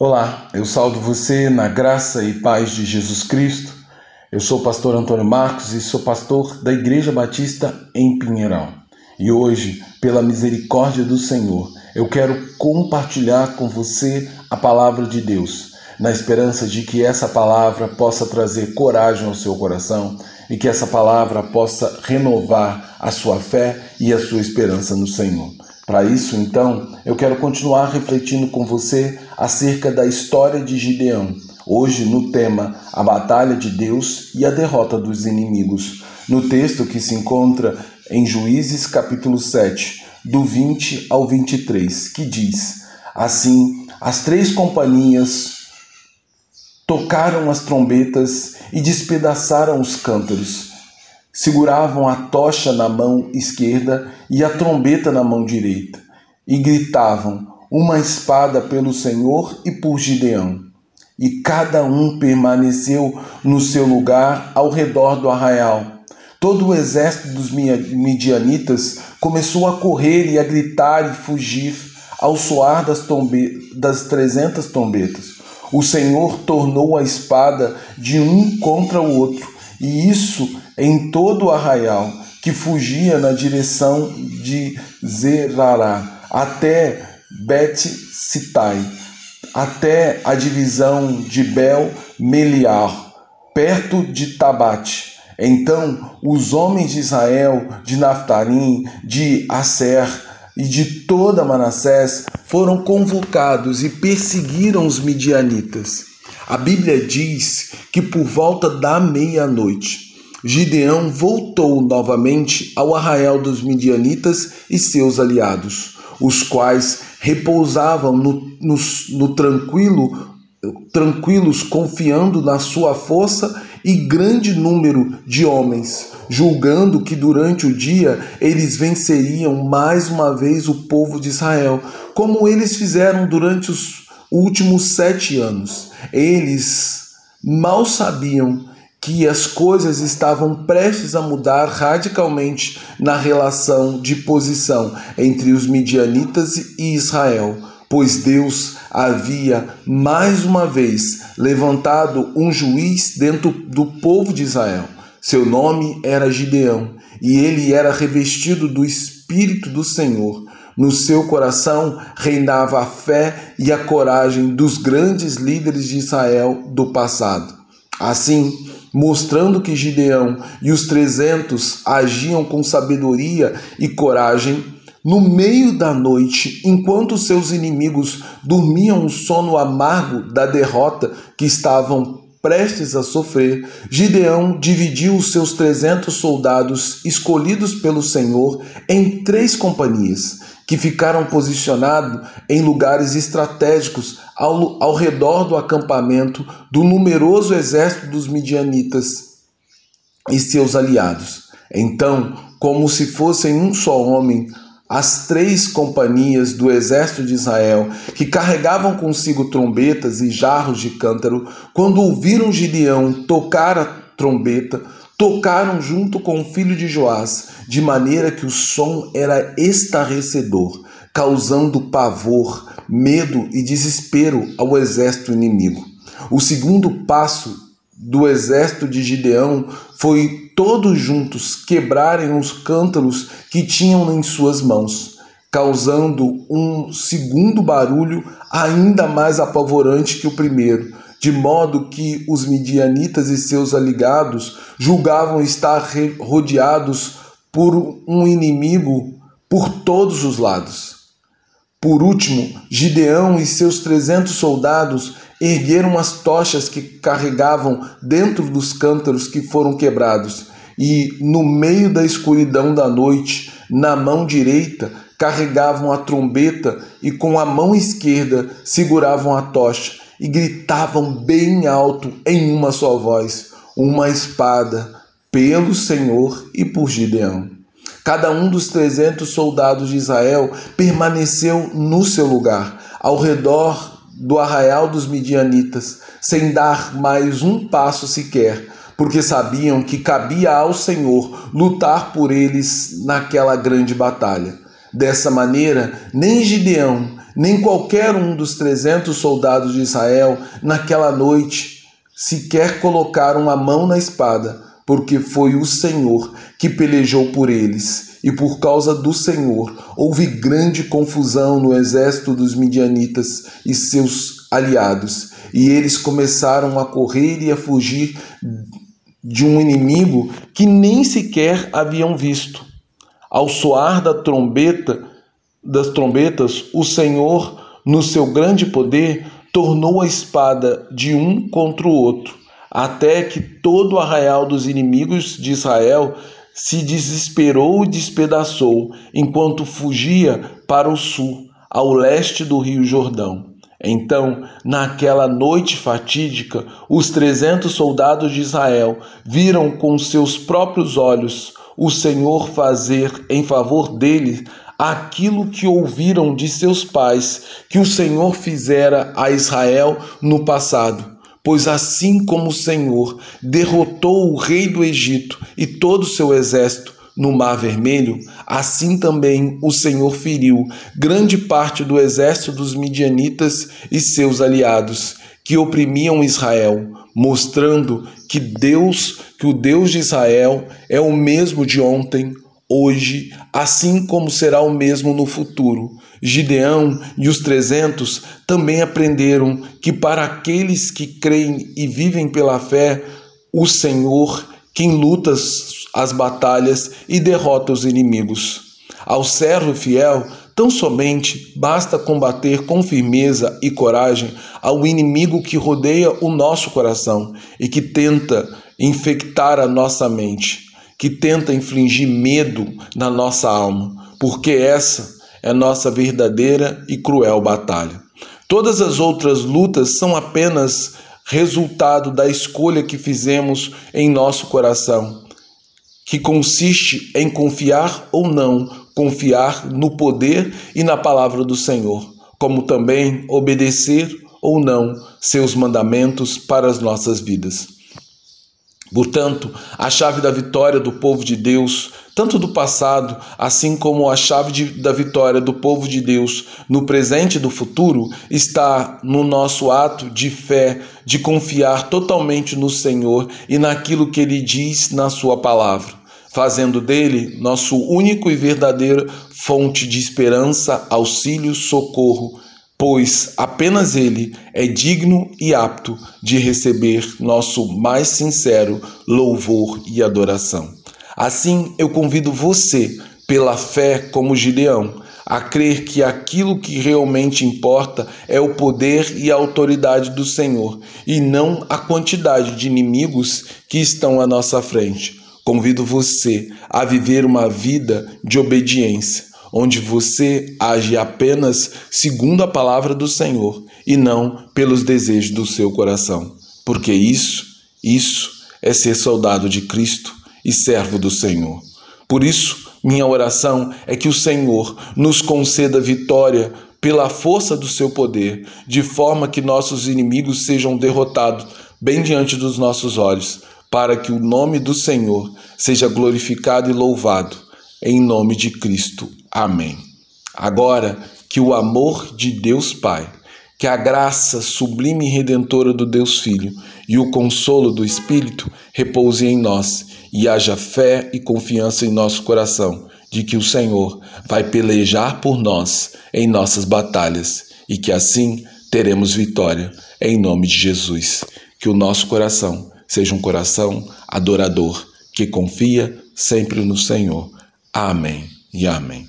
Olá, eu saldo você na graça e paz de Jesus Cristo. Eu sou o pastor Antônio Marcos e sou pastor da Igreja Batista em Pinheirão. E hoje, pela misericórdia do Senhor, eu quero compartilhar com você a palavra de Deus, na esperança de que essa palavra possa trazer coragem ao seu coração e que essa palavra possa renovar a sua fé e a sua esperança no Senhor. Para isso, então, eu quero continuar refletindo com você acerca da história de Gideão, hoje no tema A Batalha de Deus e a Derrota dos Inimigos, no texto que se encontra em Juízes capítulo 7, do 20 ao 23, que diz: Assim, as três companhias tocaram as trombetas e despedaçaram os cântaros. Seguravam a tocha na mão esquerda e a trombeta na mão direita, e gritavam: Uma espada pelo Senhor e por Gideão. E cada um permaneceu no seu lugar ao redor do arraial. Todo o exército dos midianitas começou a correr e a gritar e fugir ao soar das, das trezentas trombetas. O Senhor tornou a espada de um contra o outro e isso em todo o arraial que fugia na direção de Zerará até Bet-Sitai, até a divisão de Bel-Meliar, perto de Tabate. Então os homens de Israel, de Naftarim, de Aser e de toda Manassés foram convocados e perseguiram os midianitas. A Bíblia diz que por volta da meia-noite, Gideão voltou novamente ao arraial dos midianitas e seus aliados, os quais repousavam no, no, no tranquilo, tranquilos, confiando na sua força e grande número de homens, julgando que durante o dia eles venceriam mais uma vez o povo de Israel, como eles fizeram durante os últimos sete anos. Eles mal sabiam que as coisas estavam prestes a mudar radicalmente na relação de posição entre os midianitas e Israel, pois Deus havia mais uma vez levantado um juiz dentro do povo de Israel. Seu nome era Gideão e ele era revestido do Espírito do Senhor no seu coração reinava a fé e a coragem dos grandes líderes de Israel do passado. Assim, mostrando que Gideão e os trezentos agiam com sabedoria e coragem, no meio da noite, enquanto seus inimigos dormiam o sono amargo da derrota que estavam prestes a sofrer, Gideão dividiu os seus trezentos soldados escolhidos pelo Senhor em três companhias que ficaram posicionados em lugares estratégicos ao, ao redor do acampamento do numeroso exército dos midianitas e seus aliados. Então, como se fossem um só homem, as três companhias do exército de Israel, que carregavam consigo trombetas e jarros de cântaro, quando ouviram Gideão tocar a trombeta, tocaram junto com o filho de Joás, de maneira que o som era estarrecedor, causando pavor, medo e desespero ao exército inimigo. O segundo passo do exército de Gideão foi todos juntos quebrarem os cântaros que tinham em suas mãos, causando um segundo barulho ainda mais apavorante que o primeiro de modo que os midianitas e seus aliados julgavam estar rodeados por um inimigo por todos os lados. Por último, Gideão e seus trezentos soldados ergueram as tochas que carregavam dentro dos cântaros que foram quebrados, e, no meio da escuridão da noite, na mão direita, carregavam a trombeta e com a mão esquerda seguravam a tocha e gritavam bem alto em uma só voz: Uma espada pelo Senhor e por Gideão. Cada um dos trezentos soldados de Israel permaneceu no seu lugar, ao redor do arraial dos midianitas, sem dar mais um passo sequer, porque sabiam que cabia ao Senhor lutar por eles naquela grande batalha. Dessa maneira, nem Gideão nem qualquer um dos trezentos soldados de Israel naquela noite sequer colocaram a mão na espada, porque foi o Senhor que pelejou por eles. E por causa do Senhor houve grande confusão no exército dos midianitas e seus aliados, e eles começaram a correr e a fugir de um inimigo que nem sequer haviam visto. Ao soar da trombeta, das trombetas, o Senhor, no seu grande poder, tornou a espada de um contra o outro, até que todo o arraial dos inimigos de Israel se desesperou e despedaçou, enquanto fugia para o sul, ao leste do rio Jordão. Então, naquela noite fatídica, os trezentos soldados de Israel viram com seus próprios olhos o Senhor fazer em favor deles aquilo que ouviram de seus pais que o Senhor fizera a Israel no passado. Pois assim como o Senhor derrotou o rei do Egito e todo o seu exército, no Mar Vermelho, assim também o Senhor feriu grande parte do exército dos midianitas e seus aliados, que oprimiam Israel, mostrando que Deus, que o Deus de Israel é o mesmo de ontem, hoje, assim como será o mesmo no futuro. Gideão e os trezentos também aprenderam que para aqueles que creem e vivem pela fé, o Senhor quem luta as batalhas e derrota os inimigos. Ao servo fiel, tão somente basta combater com firmeza e coragem ao inimigo que rodeia o nosso coração e que tenta infectar a nossa mente, que tenta infligir medo na nossa alma, porque essa é nossa verdadeira e cruel batalha. Todas as outras lutas são apenas resultado da escolha que fizemos em nosso coração, que consiste em confiar ou não confiar no poder e na palavra do Senhor, como também obedecer ou não seus mandamentos para as nossas vidas. Portanto, a chave da vitória do povo de Deus, tanto do passado, assim como a chave de, da vitória do povo de Deus no presente e do futuro, está no nosso ato de fé, de confiar totalmente no Senhor e naquilo que Ele diz na Sua palavra, fazendo dele nosso único e verdadeiro fonte de esperança, auxílio, socorro pois apenas Ele é digno e apto de receber nosso mais sincero louvor e adoração. Assim, eu convido você, pela fé como Gideão, a crer que aquilo que realmente importa é o poder e a autoridade do Senhor e não a quantidade de inimigos que estão à nossa frente. Convido você a viver uma vida de obediência onde você age apenas segundo a palavra do Senhor e não pelos desejos do seu coração. Porque isso, isso é ser soldado de Cristo e servo do Senhor. Por isso, minha oração é que o Senhor nos conceda vitória pela força do seu poder, de forma que nossos inimigos sejam derrotados bem diante dos nossos olhos, para que o nome do Senhor seja glorificado e louvado. Em nome de Cristo. Amém. Agora que o amor de Deus Pai, que a graça sublime e redentora do Deus Filho e o consolo do Espírito repouse em nós e haja fé e confiança em nosso coração de que o Senhor vai pelejar por nós em nossas batalhas e que assim teremos vitória em nome de Jesus. Que o nosso coração seja um coração adorador que confia sempre no Senhor. Amém e amém.